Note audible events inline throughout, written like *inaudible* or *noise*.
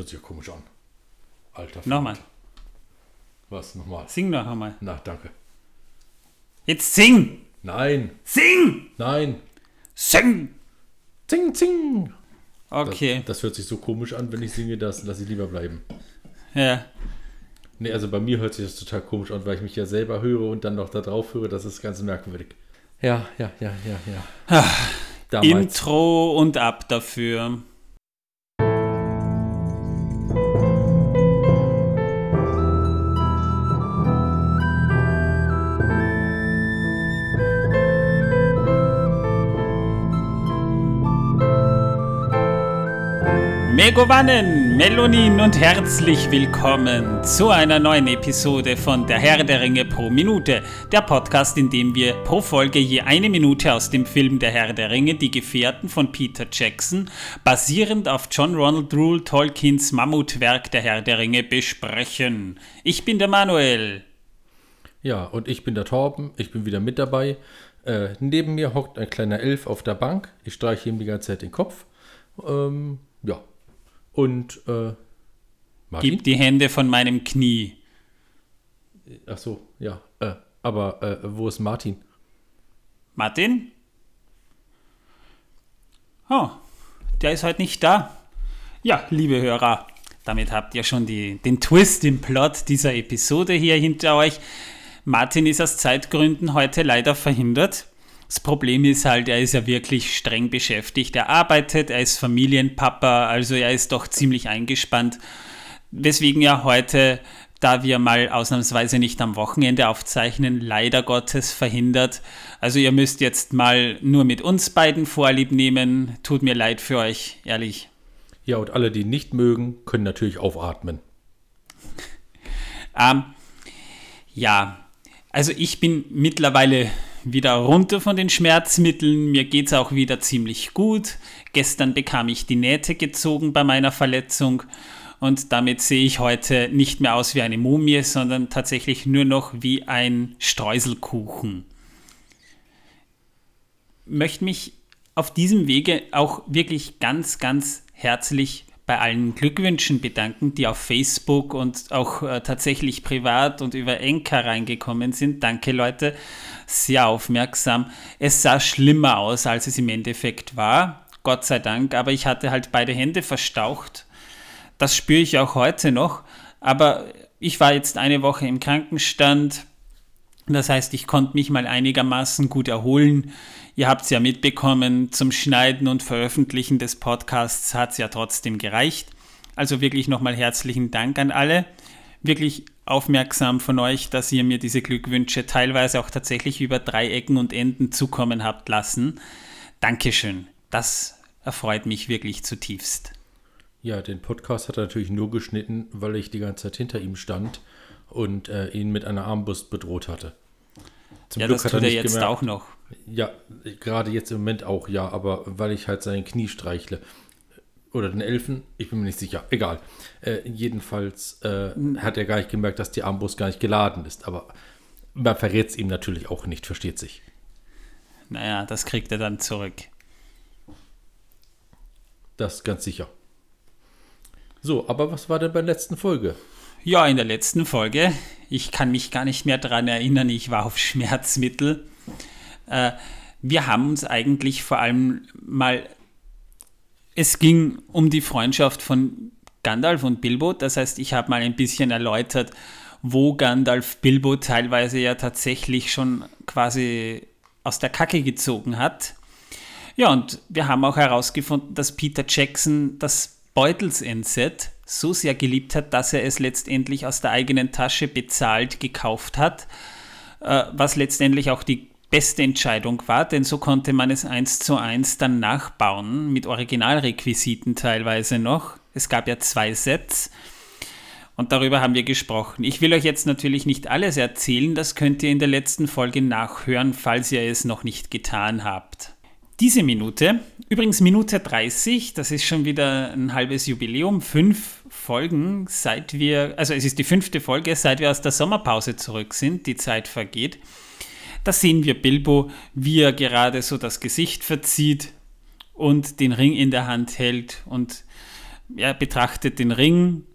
Hört sich ja komisch an. Alter. Nochmal. Was? Nochmal? Sing noch einmal. Na, danke. Jetzt sing! Nein, Sing! nein. Sing! Zing, zing. Okay. Das, das hört sich so komisch an, wenn ich singe, das lasse ich lieber bleiben. Ja. Nee, also bei mir hört sich das total komisch an, weil ich mich ja selber höre und dann noch da drauf höre. Das ist ganz merkwürdig. Ja, ja, ja, ja, ja. Damals. Intro und ab dafür. Megovanen, Melonin und herzlich willkommen zu einer neuen Episode von Der Herr der Ringe pro Minute, der Podcast, in dem wir pro Folge je eine Minute aus dem Film Der Herr der Ringe, Die Gefährten von Peter Jackson, basierend auf John Ronald Rule Tolkiens Mammutwerk Der Herr der Ringe besprechen. Ich bin der Manuel. Ja, und ich bin der Torben, ich bin wieder mit dabei. Äh, neben mir hockt ein kleiner Elf auf der Bank. Ich streiche ihm die ganze Zeit den Kopf. Ähm, ja. Und äh, Martin? Gib die Hände von meinem Knie. Ach so, ja. Äh, aber äh, wo ist Martin? Martin? Oh, der ist heute nicht da. Ja, liebe Hörer, damit habt ihr schon die, den Twist im Plot dieser Episode hier hinter euch. Martin ist aus Zeitgründen heute leider verhindert. Das Problem ist halt, er ist ja wirklich streng beschäftigt. Er arbeitet, er ist Familienpapa, also er ist doch ziemlich eingespannt. Weswegen er heute, da wir mal ausnahmsweise nicht am Wochenende aufzeichnen, leider Gottes verhindert. Also ihr müsst jetzt mal nur mit uns beiden Vorlieb nehmen. Tut mir leid für euch, ehrlich. Ja, und alle, die nicht mögen, können natürlich aufatmen. *laughs* Ähm, ja, also ich bin mittlerweile wieder runter von den Schmerzmitteln. Mir geht es auch wieder ziemlich gut. Gestern bekam ich die Nähte gezogen bei meiner Verletzung und damit sehe ich heute nicht mehr aus wie eine Mumie, sondern tatsächlich nur noch wie ein Streuselkuchen. Möchte mich auf diesem Wege auch wirklich ganz, ganz herzlich bei allen Glückwünschen bedanken, die auf Facebook und auch äh, tatsächlich privat und über Enker reingekommen sind. Danke Leute, sehr aufmerksam. Es sah schlimmer aus, als es im Endeffekt war, Gott sei Dank, aber ich hatte halt beide Hände verstaucht. Das spüre ich auch heute noch, aber ich war jetzt eine Woche im Krankenstand. Das heißt, ich konnte mich mal einigermaßen gut erholen. Ihr habt es ja mitbekommen, zum Schneiden und Veröffentlichen des Podcasts hat es ja trotzdem gereicht. Also wirklich nochmal herzlichen Dank an alle. Wirklich aufmerksam von euch, dass ihr mir diese Glückwünsche teilweise auch tatsächlich über Dreiecken und Enden zukommen habt lassen. Dankeschön. Das erfreut mich wirklich zutiefst. Ja, den Podcast hat er natürlich nur geschnitten, weil ich die ganze Zeit hinter ihm stand und äh, ihn mit einer Armbrust bedroht hatte. Zum ja, Glück das tut er, er jetzt gemerkt, auch noch. Ja, gerade jetzt im Moment auch, ja, aber weil ich halt sein Knie streichle. Oder den Elfen, ich bin mir nicht sicher. Egal. Äh, jedenfalls äh, hat er gar nicht gemerkt, dass die Armbrust gar nicht geladen ist. Aber man verrät es ihm natürlich auch nicht, versteht sich. Naja, das kriegt er dann zurück. Das ganz sicher. So, aber was war denn bei der letzten Folge? Ja, in der letzten Folge, ich kann mich gar nicht mehr daran erinnern, ich war auf Schmerzmittel. Äh, wir haben uns eigentlich vor allem mal, es ging um die Freundschaft von Gandalf und Bilbo. Das heißt, ich habe mal ein bisschen erläutert, wo Gandalf Bilbo teilweise ja tatsächlich schon quasi aus der Kacke gezogen hat. Ja, und wir haben auch herausgefunden, dass Peter Jackson das Beutelsendset so sehr geliebt hat, dass er es letztendlich aus der eigenen Tasche bezahlt gekauft hat, äh, was letztendlich auch die beste Entscheidung war, denn so konnte man es eins zu eins dann nachbauen, mit Originalrequisiten teilweise noch. Es gab ja zwei Sets und darüber haben wir gesprochen. Ich will euch jetzt natürlich nicht alles erzählen, das könnt ihr in der letzten Folge nachhören, falls ihr es noch nicht getan habt. Diese Minute, übrigens Minute 30, das ist schon wieder ein halbes Jubiläum, fünf Folgen, seit wir, also es ist die fünfte Folge, seit wir aus der Sommerpause zurück sind, die Zeit vergeht. Da sehen wir Bilbo, wie er gerade so das Gesicht verzieht und den Ring in der Hand hält und er betrachtet den Ring.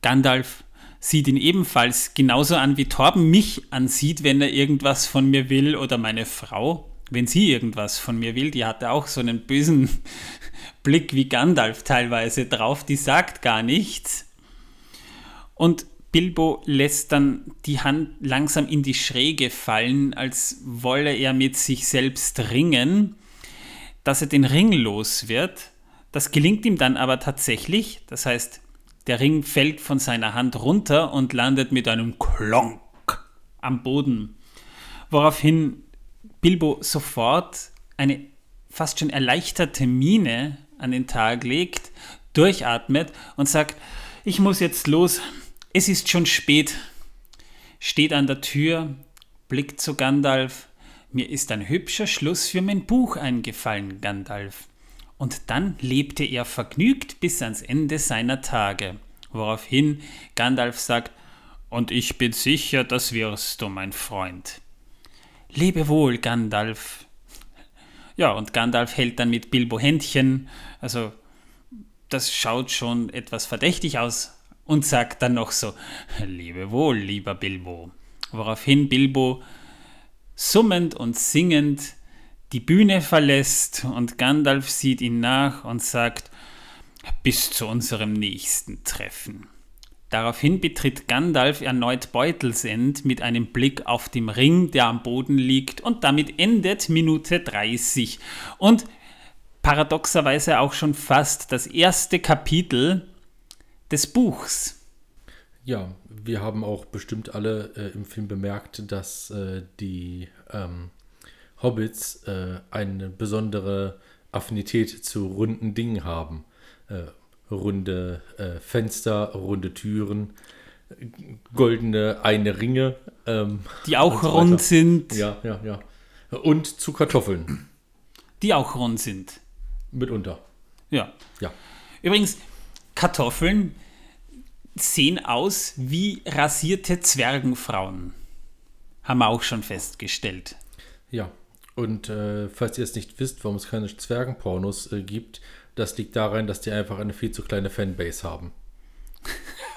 Gandalf sieht ihn ebenfalls genauso an, wie Torben mich ansieht, wenn er irgendwas von mir will oder meine Frau, wenn sie irgendwas von mir will. Die hatte auch so einen bösen *laughs* Blick wie Gandalf teilweise drauf, die sagt gar nichts. Und Bilbo lässt dann die Hand langsam in die Schräge fallen, als wolle er mit sich selbst ringen, dass er den Ring los wird. Das gelingt ihm dann aber tatsächlich. Das heißt, der Ring fällt von seiner Hand runter und landet mit einem Klonk am Boden. Woraufhin Bilbo sofort eine fast schon erleichterte Miene an den Tag legt, durchatmet und sagt, ich muss jetzt los, es ist schon spät, steht an der Tür, blickt zu Gandalf, mir ist ein hübscher Schluss für mein Buch eingefallen, Gandalf. Und dann lebte er vergnügt bis ans Ende seiner Tage, woraufhin Gandalf sagt, und ich bin sicher, das wirst du, mein Freund. Lebe wohl, Gandalf. Ja, und Gandalf hält dann mit Bilbo Händchen, also das schaut schon etwas verdächtig aus, und sagt dann noch so, lebe wohl, lieber Bilbo. Woraufhin Bilbo summend und singend die Bühne verlässt und Gandalf sieht ihn nach und sagt, bis zu unserem nächsten Treffen. Daraufhin betritt Gandalf erneut Beutelsend mit einem Blick auf den Ring, der am Boden liegt, und damit endet Minute 30. Und paradoxerweise auch schon fast das erste Kapitel des Buchs. Ja, wir haben auch bestimmt alle äh, im Film bemerkt, dass äh, die ähm, Hobbits äh, eine besondere Affinität zu runden Dingen haben. Runde äh, Fenster, runde Türen, goldene eine Ringe. Ähm, die auch so rund sind. Ja, ja, ja. Und zu Kartoffeln. Die auch rund sind. Mitunter. Ja. Ja. Übrigens, Kartoffeln sehen aus wie rasierte Zwergenfrauen. Haben wir auch schon festgestellt. Ja, und äh, falls ihr es nicht wisst, warum es keine Zwergenpornos äh, gibt, das liegt daran, dass die einfach eine viel zu kleine Fanbase haben.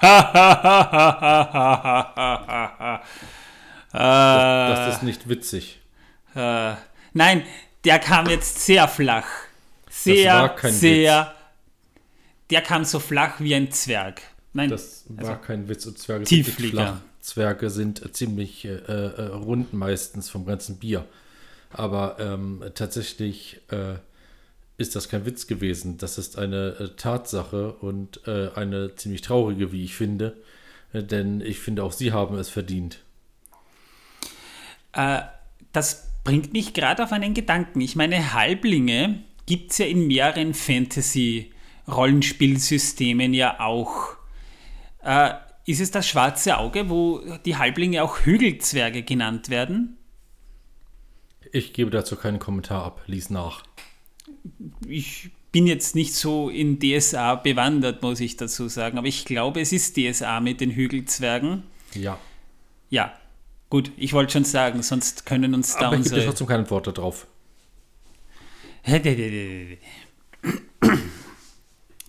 *laughs* das, das, ist nicht witzig. Äh, nein, der kam jetzt sehr flach. Sehr, sehr. Witz. Der kam so flach wie ein Zwerg. Nein, das war also kein Witz. Und Zwerge Tiefflieger. Sind Zwerge sind ziemlich äh, äh, rund meistens vom ganzen Bier. Aber ähm, tatsächlich äh, ist das kein Witz gewesen. Das ist eine äh, Tatsache und äh, eine ziemlich traurige, wie ich finde. Äh, denn ich finde, auch sie haben es verdient. Äh, das bringt mich gerade auf einen Gedanken. Ich meine, Halblinge gibt es ja in mehreren Fantasy-Rollenspielsystemen ja auch. Äh, ist es das schwarze Auge, wo die Halblinge auch Hügelzwerge genannt werden? Ich gebe dazu keinen Kommentar ab, lies nach. Ich bin jetzt nicht so in DSA bewandert, muss ich dazu sagen, aber ich glaube, es ist DSA mit den Hügelzwergen. Ja. Ja, gut, ich wollte schon sagen, sonst können uns da aber unsere... ich gebe trotzdem keine Worte drauf.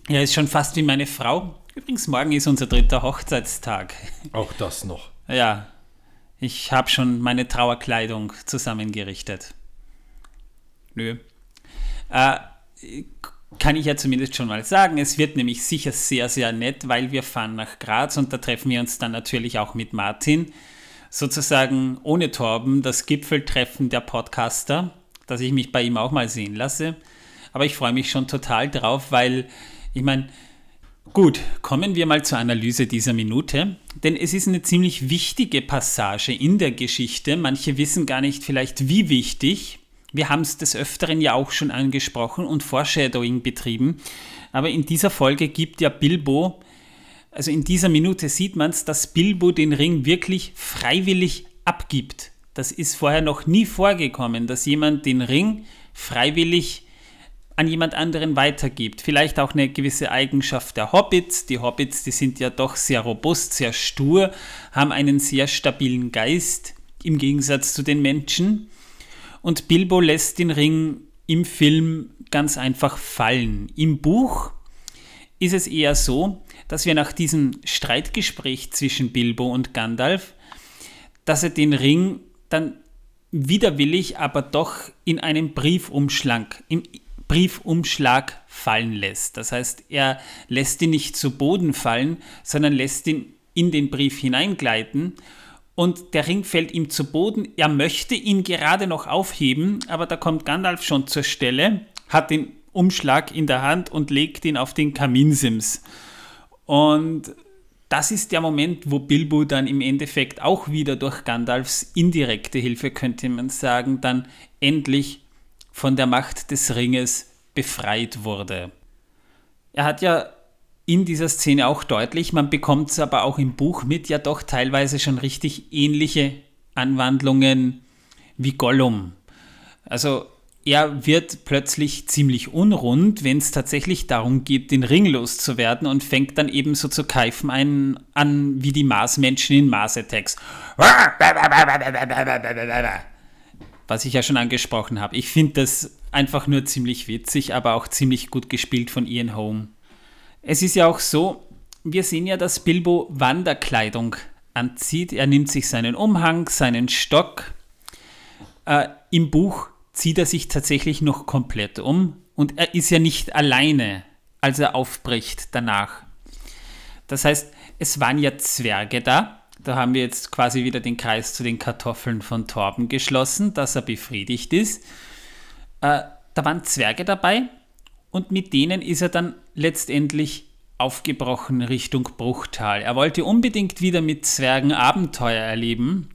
Ja, ist schon fast wie meine Frau. Übrigens, morgen ist unser dritter Hochzeitstag. Auch das noch. Ja, ich habe schon meine Trauerkleidung zusammengerichtet. Nö. Äh, kann ich ja zumindest schon mal sagen. Es wird nämlich sicher sehr, sehr nett, weil wir fahren nach Graz und da treffen wir uns dann natürlich auch mit Martin. Sozusagen ohne Torben das Gipfeltreffen der Podcaster, dass ich mich bei ihm auch mal sehen lasse. Aber ich freue mich schon total drauf, weil ich meine, Gut, kommen wir mal zur Analyse dieser Minute, denn es ist eine ziemlich wichtige Passage in der Geschichte. Manche wissen gar nicht vielleicht, wie wichtig. Wir haben es des Öfteren ja auch schon angesprochen und Foreshadowing betrieben. Aber in dieser Folge gibt ja Bilbo, also in dieser Minute sieht man es, dass Bilbo den Ring wirklich freiwillig abgibt. Das ist vorher noch nie vorgekommen, dass jemand den Ring freiwillig an jemand anderen weitergibt. Vielleicht auch eine gewisse Eigenschaft der Hobbits. Die Hobbits, die sind ja doch sehr robust, sehr stur, haben einen sehr stabilen Geist im Gegensatz zu den Menschen. Und Bilbo lässt den Ring im Film ganz einfach fallen. Im Buch ist es eher so, dass wir nach diesem Streitgespräch zwischen Bilbo und Gandalf, dass er den Ring dann widerwillig, aber doch in einen Briefumschlag, im Briefumschlag fallen lässt. Das heißt, er lässt ihn nicht zu Boden fallen, sondern lässt ihn in den Brief hineingleiten und der Ring fällt ihm zu Boden. Er möchte ihn gerade noch aufheben, aber da kommt Gandalf schon zur Stelle, hat den Umschlag in der Hand und legt ihn auf den Kaminsims. Und das ist der Moment, wo Bilbo dann im Endeffekt auch wieder durch Gandalfs indirekte Hilfe, könnte man sagen, dann endlich von der Macht des Ringes befreit wurde. Er hat ja in dieser Szene auch deutlich, man bekommt es aber auch im Buch mit, ja doch teilweise schon richtig ähnliche Anwandlungen wie Gollum. Also er wird plötzlich ziemlich unrund, wenn es tatsächlich darum geht, den Ring loszuwerden und fängt dann eben so zu keifen ein, an wie die Marsmenschen in Mars Attacks. Was ich ja schon angesprochen habe. Ich finde das einfach nur ziemlich witzig, aber auch ziemlich gut gespielt von Ian Holm. Es ist ja auch so, wir sehen ja, dass Bilbo Wanderkleidung anzieht. Er nimmt sich seinen Umhang, seinen Stock. Äh, Im Buch zieht er sich tatsächlich noch komplett um und er ist ja nicht alleine, als er aufbricht danach. Das heißt, es waren ja Zwerge da. Da haben wir jetzt quasi wieder den Kreis zu den Kartoffeln von Torben geschlossen, dass er befriedigt ist. Äh, da waren Zwerge dabei und mit denen ist er dann letztendlich aufgebrochen Richtung Bruchtal. Er wollte unbedingt wieder mit Zwergen Abenteuer erleben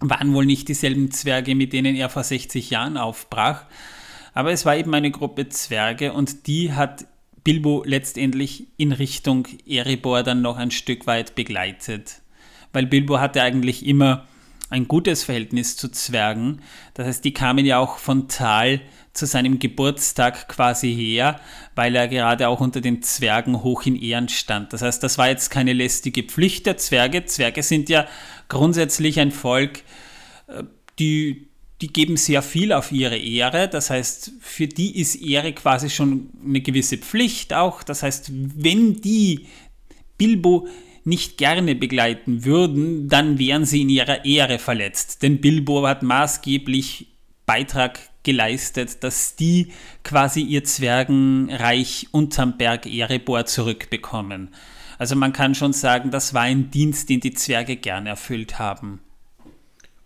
waren wohl nicht dieselben Zwerge, mit denen er vor 60 Jahren aufbrach. Aber es war eben eine Gruppe Zwerge und die hat Bilbo letztendlich in Richtung Erebor dann noch ein Stück weit begleitet. Weil Bilbo hatte eigentlich immer ein gutes Verhältnis zu Zwergen. Das heißt, die kamen ja auch von Tal zu seinem Geburtstag quasi her, weil er gerade auch unter den Zwergen hoch in Ehren stand. Das heißt, das war jetzt keine lästige Pflicht der Zwerge. Zwerge sind ja grundsätzlich ein Volk, äh, die, die geben sehr viel auf ihre Ehre. Das heißt, für die ist Ehre quasi schon eine gewisse Pflicht auch. Das heißt, wenn die Bilbo nicht gerne begleiten würden, dann wären sie in ihrer Ehre verletzt. Denn Bilbo hat maßgeblich Beitrag geleistet, dass die quasi ihr Zwergenreich unterm Berg Erebor zurückbekommen. Also man kann schon sagen, das war ein Dienst, den die Zwerge gern erfüllt haben.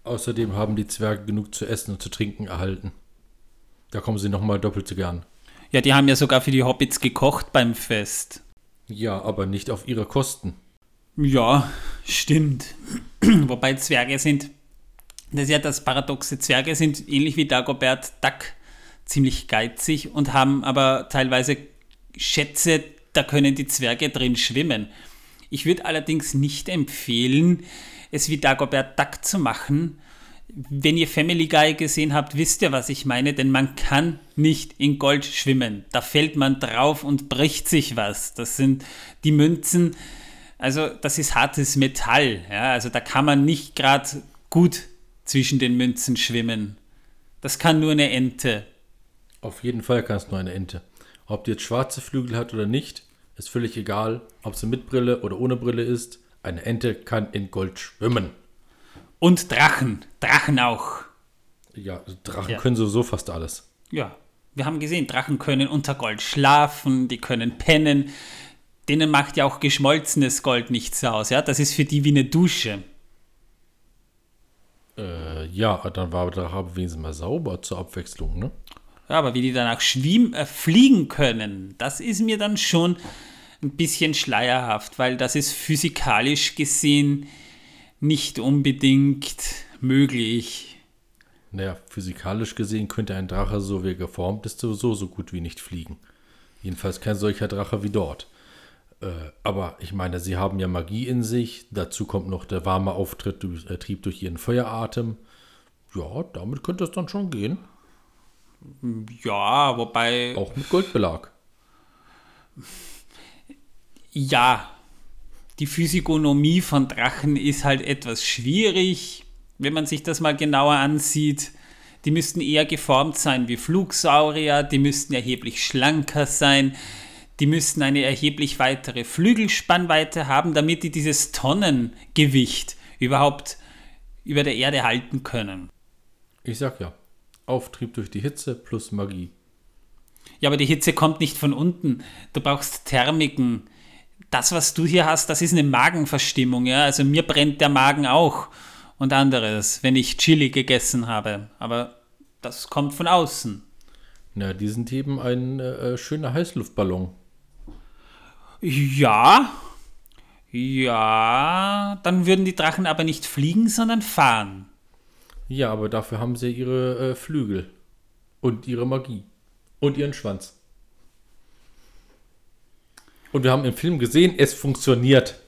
Außerdem haben die Zwerge genug zu essen und zu trinken erhalten. Da kommen sie nochmal doppelt so gern. Ja, die haben ja sogar für die Hobbits gekocht beim Fest. Ja, aber nicht auf ihre Kosten. Ja, stimmt. *clears throat* Wobei Zwerge sind das ist ja das paradoxe. Zwerge sind ähnlich wie Dagobert Duck ziemlich geizig und haben aber teilweise Schätze, da können die Zwerge drin schwimmen. Ich würde allerdings nicht empfehlen, es wie Dagobert Duck zu machen. Wenn ihr Family Guy gesehen habt, wisst ihr, was ich meine, denn man kann nicht in Gold schwimmen. Da fällt man drauf und bricht sich was. Das sind die Münzen, also das ist hartes Metall. Ja, also da kann man nicht gerade gut zwischen den Münzen schwimmen. Das kann nur eine Ente. Auf jeden Fall kann es nur eine Ente. Ob die jetzt schwarze Flügel hat oder nicht, ist völlig egal. Ob sie mit Brille oder ohne Brille ist, eine Ente kann in Gold schwimmen. Und Drachen. Drachen auch. Ja, Drachen ja. können sowieso fast alles. Ja, wir haben gesehen, Drachen können unter Gold schlafen, die können pennen. Denen macht ja auch geschmolzenes Gold nichts aus. Ja? Das ist für die wie eine Dusche. Äh, ja, dann war der Drache wenigstens mal sauber zur Abwechslung, ne? Ja, aber wie die danach schwimmen, äh, fliegen können, das ist mir dann schon ein bisschen schleierhaft, weil das ist physikalisch gesehen nicht unbedingt möglich. Naja, physikalisch gesehen könnte ein Drache, so wie er geformt ist, sowieso so gut wie nicht fliegen. Jedenfalls kein solcher Drache wie dort. Äh, aber ich meine, sie haben ja Magie in sich. Dazu kommt noch der warme Auftritt durch, äh, Trieb durch ihren Feueratem. Ja, damit könnte es dann schon gehen. Ja, wobei. Auch mit Goldbelag. Ja, die Physikonomie von Drachen ist halt etwas schwierig, wenn man sich das mal genauer ansieht. Die müssten eher geformt sein wie Flugsaurier, die müssten erheblich schlanker sein die müssten eine erheblich weitere Flügelspannweite haben, damit die dieses Tonnengewicht überhaupt über der Erde halten können. Ich sag ja, Auftrieb durch die Hitze plus Magie. Ja, aber die Hitze kommt nicht von unten. Du brauchst Thermiken. Das, was du hier hast, das ist eine Magenverstimmung. Ja? Also mir brennt der Magen auch und anderes, wenn ich Chili gegessen habe. Aber das kommt von außen. Na, die sind eben ein äh, schöner Heißluftballon. Ja, ja, dann würden die Drachen aber nicht fliegen, sondern fahren. Ja, aber dafür haben sie ihre äh, Flügel und ihre Magie und ihren Schwanz. Und wir haben im Film gesehen, es funktioniert.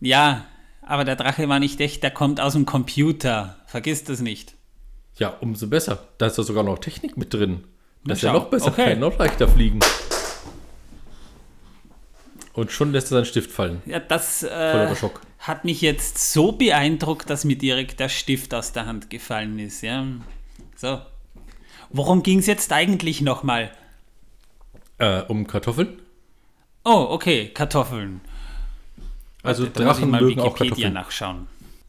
Ja, aber der Drache war nicht echt, der kommt aus dem Computer. Vergiss das nicht. Ja, umso besser. Da ist ja sogar noch Technik mit drin. Das ist ja noch besser, Okay. kann noch leichter fliegen. Und schon lässt er seinen Stift fallen. Ja, das äh, hat mich jetzt so beeindruckt, dass mir direkt der Stift aus der Hand gefallen ist. Ja. So. Worum ging es jetzt eigentlich nochmal? Äh, um Kartoffeln? Oh, okay, Kartoffeln. Also ich Drachen mal mögen auch Wikipedia Kartoffeln. nachschauen.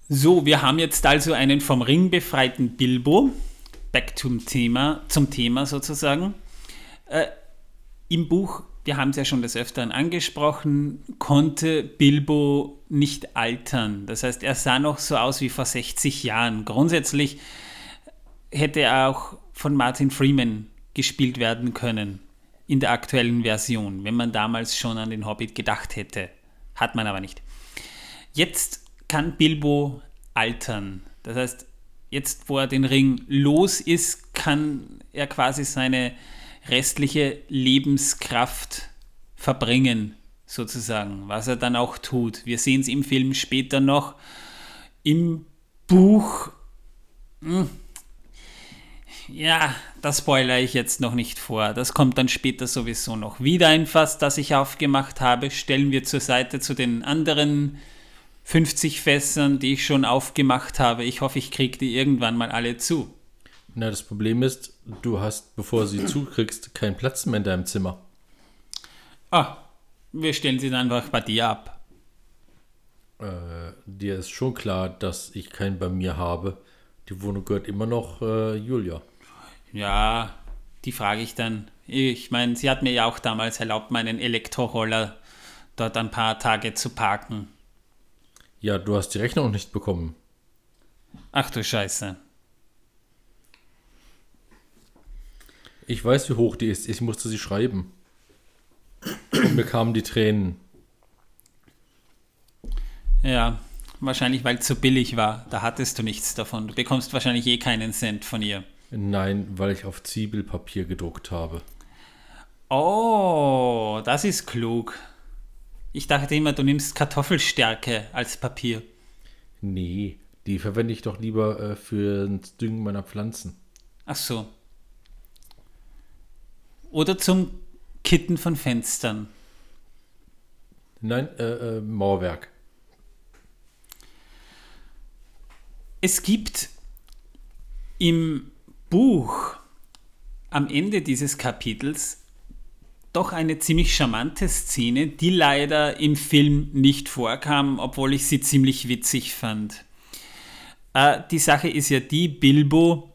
So, wir haben jetzt also einen vom Ring befreiten Bilbo. Back zum Thema, zum Thema sozusagen. Äh, Im Buch, wir haben es ja schon des Öfteren angesprochen, konnte Bilbo nicht altern. Das heißt, er sah noch so aus wie vor 60 Jahren. Grundsätzlich hätte er auch von Martin Freeman gespielt werden können in der aktuellen Version, wenn man damals schon an den Hobbit gedacht hätte. Hat man aber nicht. Jetzt kann Bilbo altern. Das heißt, jetzt, wo er den Ring los ist, kann er quasi seine restliche Lebenskraft verbringen, sozusagen, was er dann auch tut. Wir sehen es im Film später noch. Im Buch, hm, ja, das spoilere ich jetzt noch nicht vor. Das kommt dann später sowieso noch. Wieder ein Fass, das ich aufgemacht habe, stellen wir zur Seite zu den anderen 50 Fässern, die ich schon aufgemacht habe. Ich hoffe, ich kriege die irgendwann mal alle zu. Na, das Problem ist, du hast, bevor sie zukriegst, keinen Platz mehr in deinem Zimmer. Ah, wir stellen sie dann einfach bei dir ab. Äh, dir ist schon klar, dass ich keinen bei mir habe. Die Wohnung gehört immer noch äh, Julia. Ja, die frage ich dann. Ich meine, sie hat mir ja auch damals erlaubt, meinen Elektroroller dort ein paar Tage zu parken. Ja, du hast die Rechnung nicht bekommen. Ach du Scheiße. Ich weiß, wie hoch die ist. Ich musste sie schreiben. Und mir kamen die Tränen. Ja, wahrscheinlich weil es so billig war. Da hattest du nichts davon. Du bekommst wahrscheinlich eh keinen Cent von ihr. Nein, weil ich auf Zwiebelpapier gedruckt habe. Oh, das ist klug. Ich dachte immer, du nimmst Kartoffelstärke als Papier. Nee, die verwende ich doch lieber äh, für das Düngen meiner Pflanzen. Ach so. Oder zum Kitten von Fenstern. Nein, äh, äh, Mauerwerk. Es gibt im Buch am Ende dieses Kapitels doch eine ziemlich charmante Szene, die leider im Film nicht vorkam, obwohl ich sie ziemlich witzig fand. Äh, die Sache ist ja die, Bilbo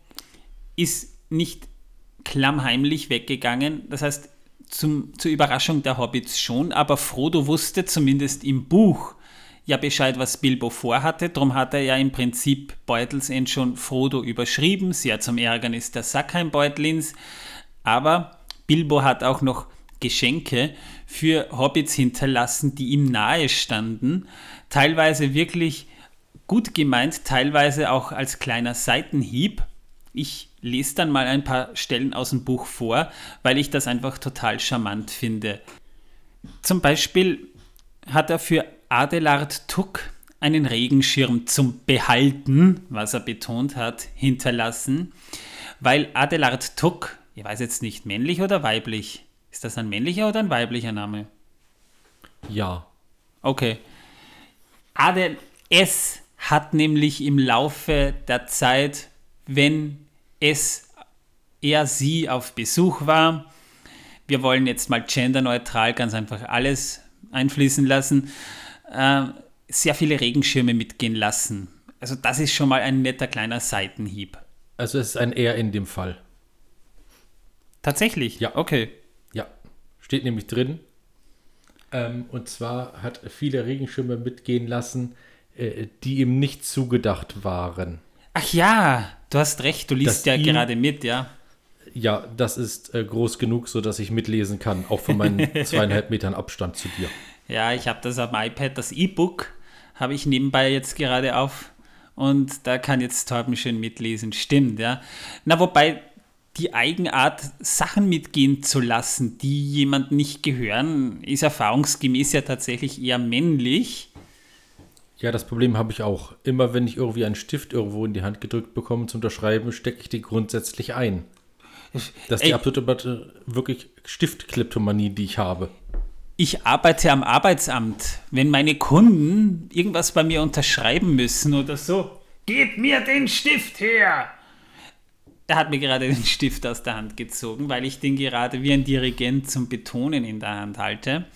ist nicht klammheimlich weggegangen, das heißt zum, zur Überraschung der Hobbits schon, aber Frodo wusste zumindest im Buch ja Bescheid, was Bilbo vorhatte. Darum hat er ja im Prinzip Beutelsend schon Frodo überschrieben. Sehr zum Ärgernis der Sackheim-Beutlins. Aber Bilbo hat auch noch Geschenke für Hobbits hinterlassen, die ihm nahe standen. Teilweise wirklich gut gemeint, teilweise auch als kleiner Seitenhieb. Ich lese dann mal ein paar Stellen aus dem Buch vor, weil ich das einfach total charmant finde. Zum Beispiel hat er für Adelard Tuck einen Regenschirm zum Behalten, was er betont hat, hinterlassen, weil Adelard Tuck, ich weiß jetzt nicht, männlich oder weiblich, ist das ein männlicher oder ein weiblicher Name? Ja. Okay. Adel S hat nämlich im Laufe der Zeit, wenn es er sie auf Besuch war, wir wollen jetzt mal genderneutral ganz einfach alles einfließen lassen, äh, sehr viele Regenschirme mitgehen lassen. Also das ist schon mal ein netter kleiner Seitenhieb. Also es ist ein R in dem Fall. Tatsächlich? Ja. Okay. Ja, steht nämlich drin. Ähm, und zwar hat viele Regenschirme mitgehen lassen, äh, die ihm nicht zugedacht waren. Ach ja, du hast recht, du liest ja ihm- gerade mit, ja. Ja, das ist äh, groß genug, sodass ich mitlesen kann, auch von meinen *laughs* zweieinhalb Metern Abstand zu dir. Ja, ich habe das am iPad, das E-Book habe ich nebenbei jetzt gerade auf und da kann jetzt Torben schön mitlesen. Stimmt, ja. Na, wobei die Eigenart, Sachen mitgehen zu lassen, die jemandem nicht gehören, ist erfahrungsgemäß ja tatsächlich eher männlich. Ja, das Problem habe ich auch. Immer wenn ich irgendwie einen Stift irgendwo in die Hand gedrückt bekomme zum Unterschreiben, stecke ich den grundsätzlich ein. Das ist Ey. die absolute äh, wirklich Stiftkleptomanie, die ich habe. Ich arbeite am Arbeitsamt. Wenn meine Kunden irgendwas bei mir unterschreiben müssen oder so, gib mir den Stift her! Er hat mir gerade *laughs* den Stift aus der Hand gezogen, weil ich den gerade wie ein Dirigent zum Betonen in der Hand halte.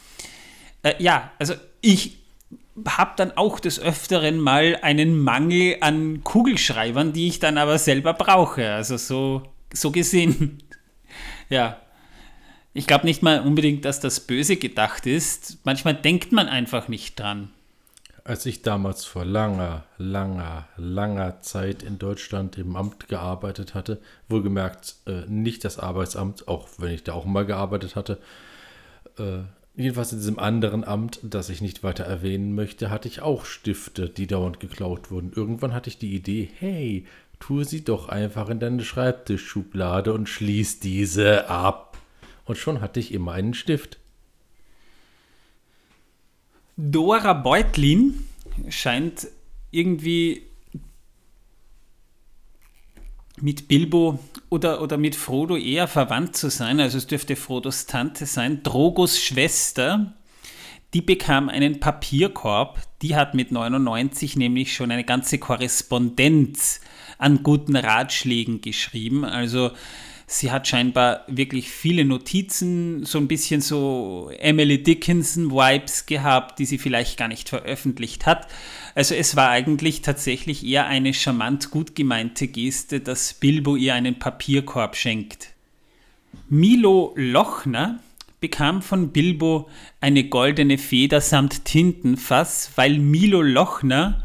Äh, ja, also ich habe dann auch des Öfteren mal einen Mangel an Kugelschreibern, die ich dann aber selber brauche. Also so, so gesehen. *laughs* Ja. Ich glaube nicht mal unbedingt, dass das böse gedacht ist. Manchmal denkt man einfach nicht dran. Als ich damals vor langer, langer, langer Zeit in Deutschland im Amt gearbeitet hatte, wohlgemerkt äh, nicht das Arbeitsamt, auch wenn ich da auch mal gearbeitet hatte, äh, jedenfalls in diesem anderen Amt, das ich nicht weiter erwähnen möchte, hatte ich auch Stifte, die dauernd geklaut wurden. Irgendwann hatte ich die Idee, hey, tue sie doch einfach in deine Schreibtischschublade und schließ diese ab. Und schon hatte ich immer einen Stift. Dora Beutlin scheint irgendwie mit Bilbo oder, oder mit Frodo eher verwandt zu sein. Also es dürfte Frodos Tante sein. Drogos Schwester, die bekam einen Papierkorb. Die hat mit 99 nämlich schon eine ganze Korrespondenz an guten Ratschlägen geschrieben. Also sie hat scheinbar wirklich viele Notizen, so ein bisschen so Emily Dickinson-Vibes gehabt, die sie vielleicht gar nicht veröffentlicht hat. Also es war eigentlich tatsächlich eher eine charmant gut gemeinte Geste, dass Bilbo ihr einen Papierkorb schenkt. Milo Lochner bekam von Bilbo eine goldene Feder samt Tintenfass, weil Milo Lochner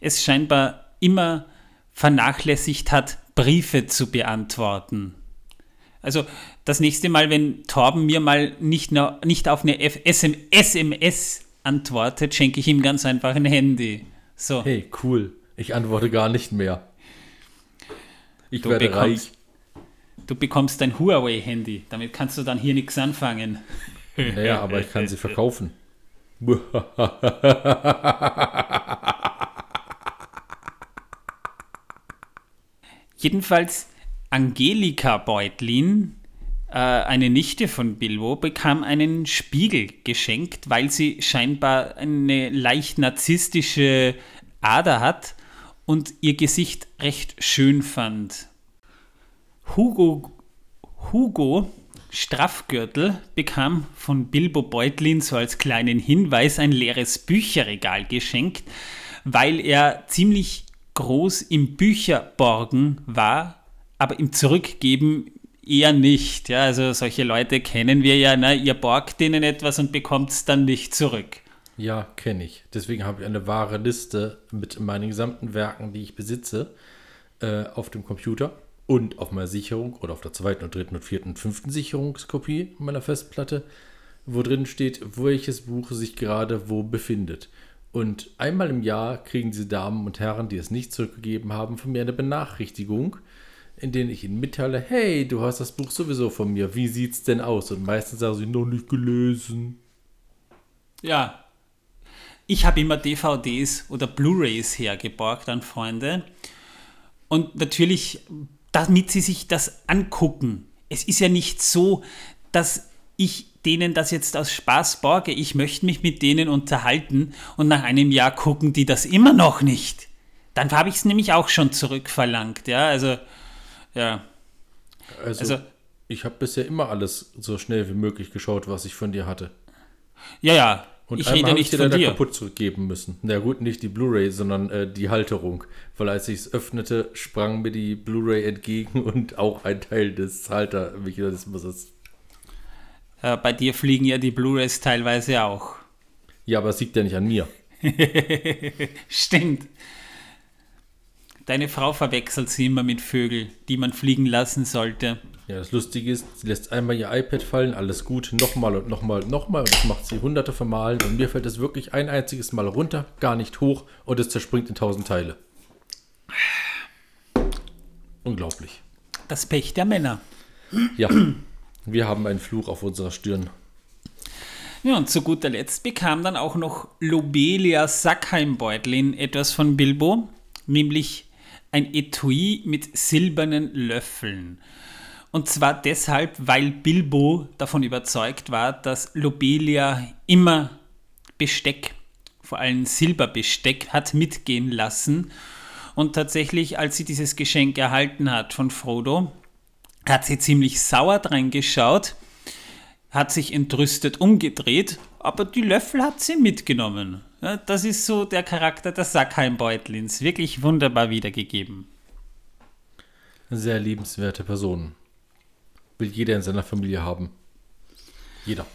es scheinbar immer vernachlässigt hat, Briefe zu beantworten. Also das nächste Mal, wenn Torben mir mal nicht, na, nicht auf eine F SM SMS antwortet, schenke ich ihm ganz einfach ein Handy. So, Hey, cool. Ich antworte gar nicht mehr. Ich Du werde bekommst- reich. du bekommst ein Huawei-Handy. Damit kannst du dann hier nichts anfangen. *laughs* Naja, aber ich kann sie verkaufen. *laughs* Jedenfalls Angelika Beutlin, äh, eine Nichte von Bilbo, bekam einen Spiegel geschenkt, weil sie scheinbar eine leicht narzisstische Ader hat und ihr Gesicht recht schön fand. Hugo, Hugo Straffgürtel bekam von Bilbo Beutlin so als kleinen Hinweis ein leeres Bücherregal geschenkt, weil er ziemlich groß im Bücherborgen war, aber im Zurückgeben eher nicht. Ja, also solche Leute kennen wir ja, ne? ihr borgt denen etwas und bekommt es dann nicht zurück. Ja, kenne ich. Deswegen habe ich eine wahre Liste mit meinen gesamten Werken, die ich besitze, äh, auf dem Computer und auf meiner Sicherung oder auf der zweiten und dritten und vierten und fünften Sicherungskopie meiner Festplatte, wo drin steht, welches Buch sich gerade wo befindet. Und einmal im Jahr kriegen diese Damen und Herren, die es nicht zurückgegeben haben, von mir eine Benachrichtigung, in denen ich ihnen mitteile, hey, du hast das Buch sowieso von mir, wie sieht's denn aus? Und meistens sagen sie, noch nicht gelesen. Ja. Ich habe immer DVDs oder Blu-rays hergeborgt an Freunde. Und natürlich, damit sie sich das angucken. Es ist ja nicht so, dass ich denen das jetzt aus Spaß borge. Ich möchte mich mit denen unterhalten und nach einem Jahr gucken die das immer noch nicht. Dann habe ich es nämlich auch schon zurückverlangt. Ja, also, ja. Also, Also, Ich habe bisher immer alles so schnell wie möglich geschaut, was ich von dir hatte. Ja, ja. Und ich rede nicht dir von dir. kaputt zurückgeben müssen. Na gut, nicht die Blu-ray, sondern äh, die Halterung. Weil als ich es öffnete, sprang mir die Blu-ray entgegen *laughs* und auch ein Teil des Haltermechanismus. Äh, bei dir fliegen ja die Blu-rays teilweise auch. Ja, aber es liegt ja nicht an mir. *laughs* Stimmt. Deine Frau verwechselt sie immer mit Vögeln, die man fliegen lassen sollte. Ja, das Lustige ist, sie lässt einmal ihr iPad fallen, alles gut, nochmal und nochmal und nochmal und das macht sie hunderte von Malen und mir fällt es wirklich ein einziges Mal runter, gar nicht hoch und es zerspringt in tausend Teile. Unglaublich. Das Pech der Männer. Ja, wir haben einen Fluch auf unserer Stirn. Ja, und zu guter Letzt bekam dann auch noch Lobelia Sackheimbeutlin etwas von Bilbo, nämlich ein Etui mit silbernen Löffeln. Und zwar deshalb, weil Bilbo davon überzeugt war, dass Lobelia immer Besteck, vor allem Silberbesteck, hat mitgehen lassen. Und tatsächlich, als sie dieses Geschenk erhalten hat von Frodo, hat sie ziemlich sauer dran geschaut, hat sich entrüstet umgedreht, aber die Löffel hat sie mitgenommen. Das ist so der Charakter der Sackheimbeutlins. Wirklich wunderbar wiedergegeben. Sehr liebenswerte Person. Will jeder in seiner Familie haben. Jeder.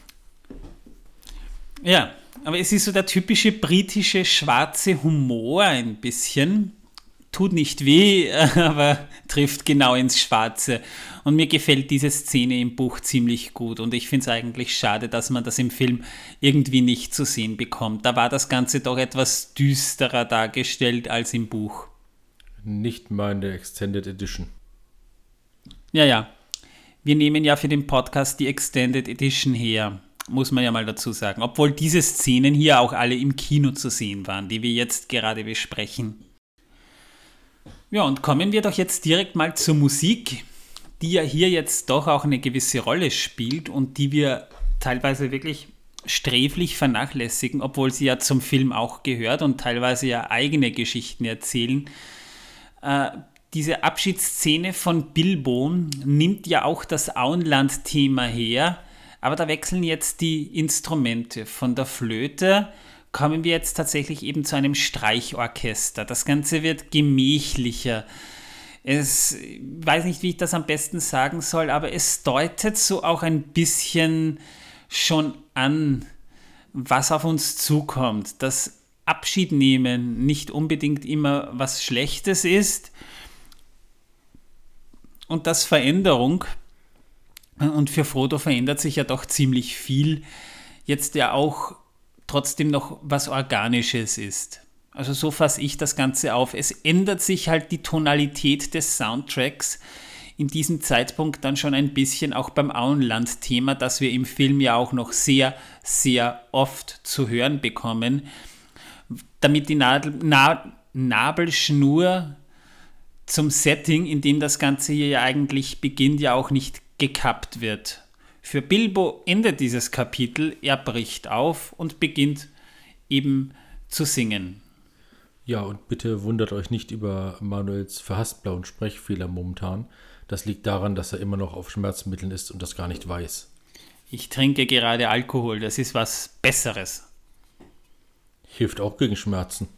Ja, aber es ist so der typische britische schwarze Humor ein bisschen. Tut nicht weh, *laughs* aber trifft genau ins Schwarze. Und mir gefällt diese Szene im Buch ziemlich gut. Und ich finde es eigentlich schade, dass man das im Film irgendwie nicht zu sehen bekommt. Da war das Ganze doch etwas düsterer dargestellt als im Buch. Nicht meine Extended Edition. Ja, ja. Wir nehmen ja für den Podcast die Extended Edition her, muss man ja mal dazu sagen. Obwohl diese Szenen hier auch alle im Kino zu sehen waren, die wir jetzt gerade besprechen. Ja, und kommen wir doch jetzt direkt mal zur Musik, die ja hier jetzt doch auch eine gewisse Rolle spielt und die wir teilweise wirklich sträflich vernachlässigen, obwohl sie ja zum Film auch gehört und teilweise ja eigene Geschichten erzählen. Äh, diese Abschiedsszene von Bilbo nimmt ja auch das Auenland-Thema her, aber da wechseln jetzt die Instrumente. Von der Flöte kommen wir jetzt tatsächlich eben zu einem Streichorchester. Das Ganze wird gemächlicher. Es ich weiß nicht, wie ich das am besten sagen soll, aber es deutet so auch ein bisschen schon an, was auf uns zukommt. Das Abschied nehmen nicht unbedingt immer was Schlechtes ist und dass Veränderung, und für Frodo verändert sich ja doch ziemlich viel, jetzt ja auch trotzdem noch was Organisches ist. Also so fasse ich das Ganze auf. Es ändert sich halt die Tonalität des Soundtracks in diesem Zeitpunkt dann schon ein bisschen auch beim Auenland-Thema, das wir im Film ja auch noch sehr, sehr oft zu hören bekommen, damit die Nadel, Na, Nabelschnur zum Setting, in dem das Ganze hier ja eigentlich beginnt, ja auch nicht gekappt wird. Für Bilbo endet dieses Kapitel, er bricht auf und beginnt eben zu singen. Ja, und bitte wundert euch nicht über Manuels verhasst blauen Sprechfehler momentan. Das liegt daran, dass er immer noch auf Schmerzmitteln ist und das gar nicht weiß. Ich trinke gerade Alkohol, das ist was Besseres. Hilft auch gegen Schmerzen.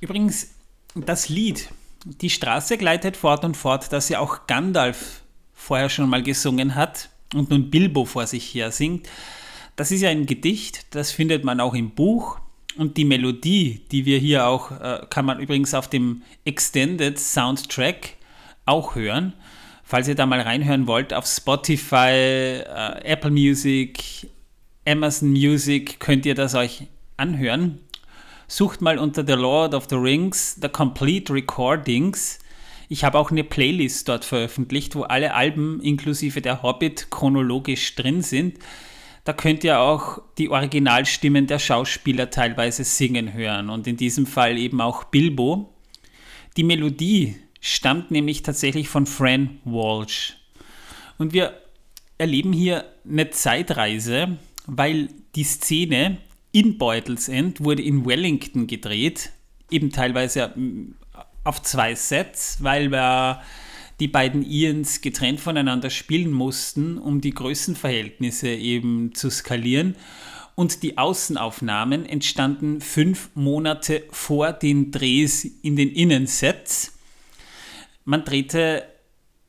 Übrigens, das Lied, Die Straße gleitet fort und fort, das ja auch Gandalf vorher schon mal gesungen hat und nun Bilbo vor sich her singt, das ist ja ein Gedicht, das findet man auch im Buch. Und die Melodie, die wir hier auch, äh, kann man übrigens auf dem Extended Soundtrack auch hören. Falls ihr da mal reinhören wollt, auf Spotify, äh, Apple Music, Amazon Music könnt ihr das euch anhören. Sucht mal unter The Lord of the Rings, The Complete Recordings. Ich habe auch eine Playlist dort veröffentlicht, wo alle Alben inklusive der Hobbit chronologisch drin sind. Da könnt ihr auch die Originalstimmen der Schauspieler teilweise singen hören und in diesem Fall eben auch Bilbo. Die Melodie stammt nämlich tatsächlich von Fran Walsh. Und wir erleben hier eine Zeitreise, weil die Szene in Beutels End wurde in Wellington gedreht, eben teilweise auf zwei Sets, weil wir die beiden Ians getrennt voneinander spielen mussten, um die Größenverhältnisse eben zu skalieren. Und die Außenaufnahmen entstanden fünf Monate vor den Drehs in den Innensets. Man drehte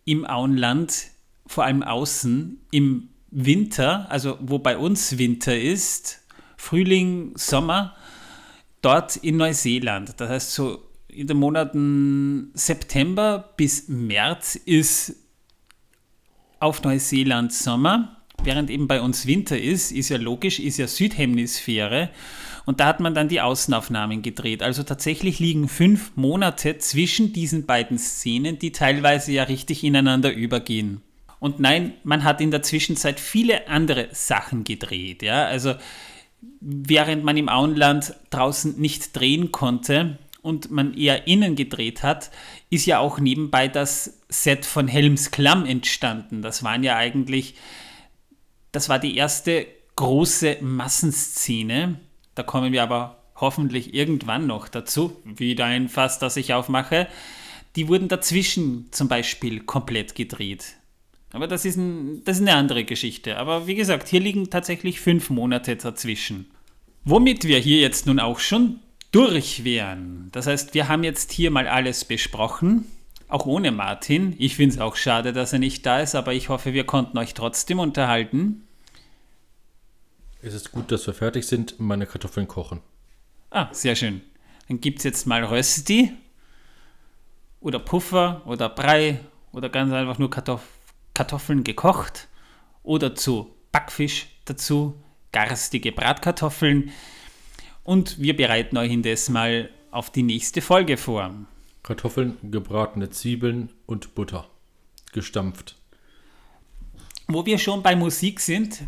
im Auenland, vor allem außen, im Winter, also wo bei uns Winter ist, Frühling, Sommer, dort in Neuseeland. Das heißt, so in den Monaten September bis März ist auf Neuseeland Sommer, während eben bei uns Winter ist, ist ja logisch, ist ja Südhemisphäre. Und da hat man dann die Außenaufnahmen gedreht. Also tatsächlich liegen fünf Monate zwischen diesen beiden Szenen, die teilweise ja richtig ineinander übergehen. Und nein, man hat in der Zwischenzeit viele andere Sachen gedreht. Ja? Also während man im Auenland draußen nicht drehen konnte und man eher innen gedreht hat, ist ja auch nebenbei das Set von Helms Klamm entstanden. Das waren ja eigentlich, das war die erste große Massenszene. Da kommen wir aber hoffentlich irgendwann noch dazu. Wieder ein Fass, das ich aufmache. Die wurden dazwischen zum Beispiel komplett gedreht. Aber das ist, ein, das ist eine andere Geschichte. Aber wie gesagt, hier liegen tatsächlich fünf Monate dazwischen. Womit wir hier jetzt nun auch schon durch wären. Das heißt, wir haben jetzt hier mal alles besprochen, auch ohne Martin. Ich finde es auch schade, dass er nicht da ist, aber ich hoffe, wir konnten euch trotzdem unterhalten. Es ist gut, dass wir fertig sind, meine Kartoffeln kochen. Ah, sehr schön. Dann gibt es jetzt mal Rösti oder Puffer oder Brei oder ganz einfach nur Kartoffeln. Kartoffeln gekocht oder zu Backfisch dazu, garstige Bratkartoffeln. Und wir bereiten euch indes mal auf die nächste Folge vor. Kartoffeln, gebratene Zwiebeln und Butter. Gestampft. Wo wir schon bei Musik sind,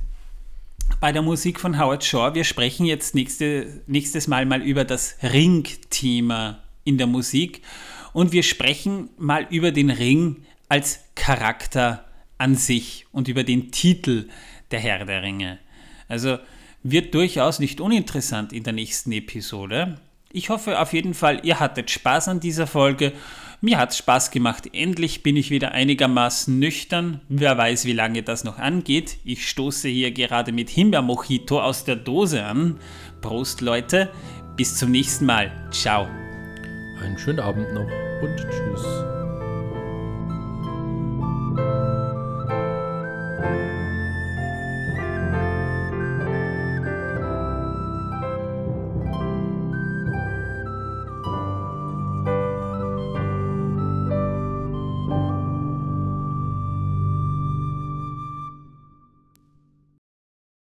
bei der Musik von Howard Shaw, wir sprechen jetzt nächste, nächstes Mal mal über das Ring-Thema in der Musik und wir sprechen mal über den Ring als Charakter an sich und über den Titel der Herr der Ringe. Also wird durchaus nicht uninteressant in der nächsten Episode. Ich hoffe auf jeden Fall, ihr hattet Spaß an dieser Folge. Mir hat es Spaß gemacht. Endlich bin ich wieder einigermaßen nüchtern. Wer weiß, wie lange das noch angeht. Ich stoße hier gerade mit Himbeermojito aus der Dose an. Prost, Leute. Bis zum nächsten Mal. Ciao. Einen schönen Abend noch und tschüss.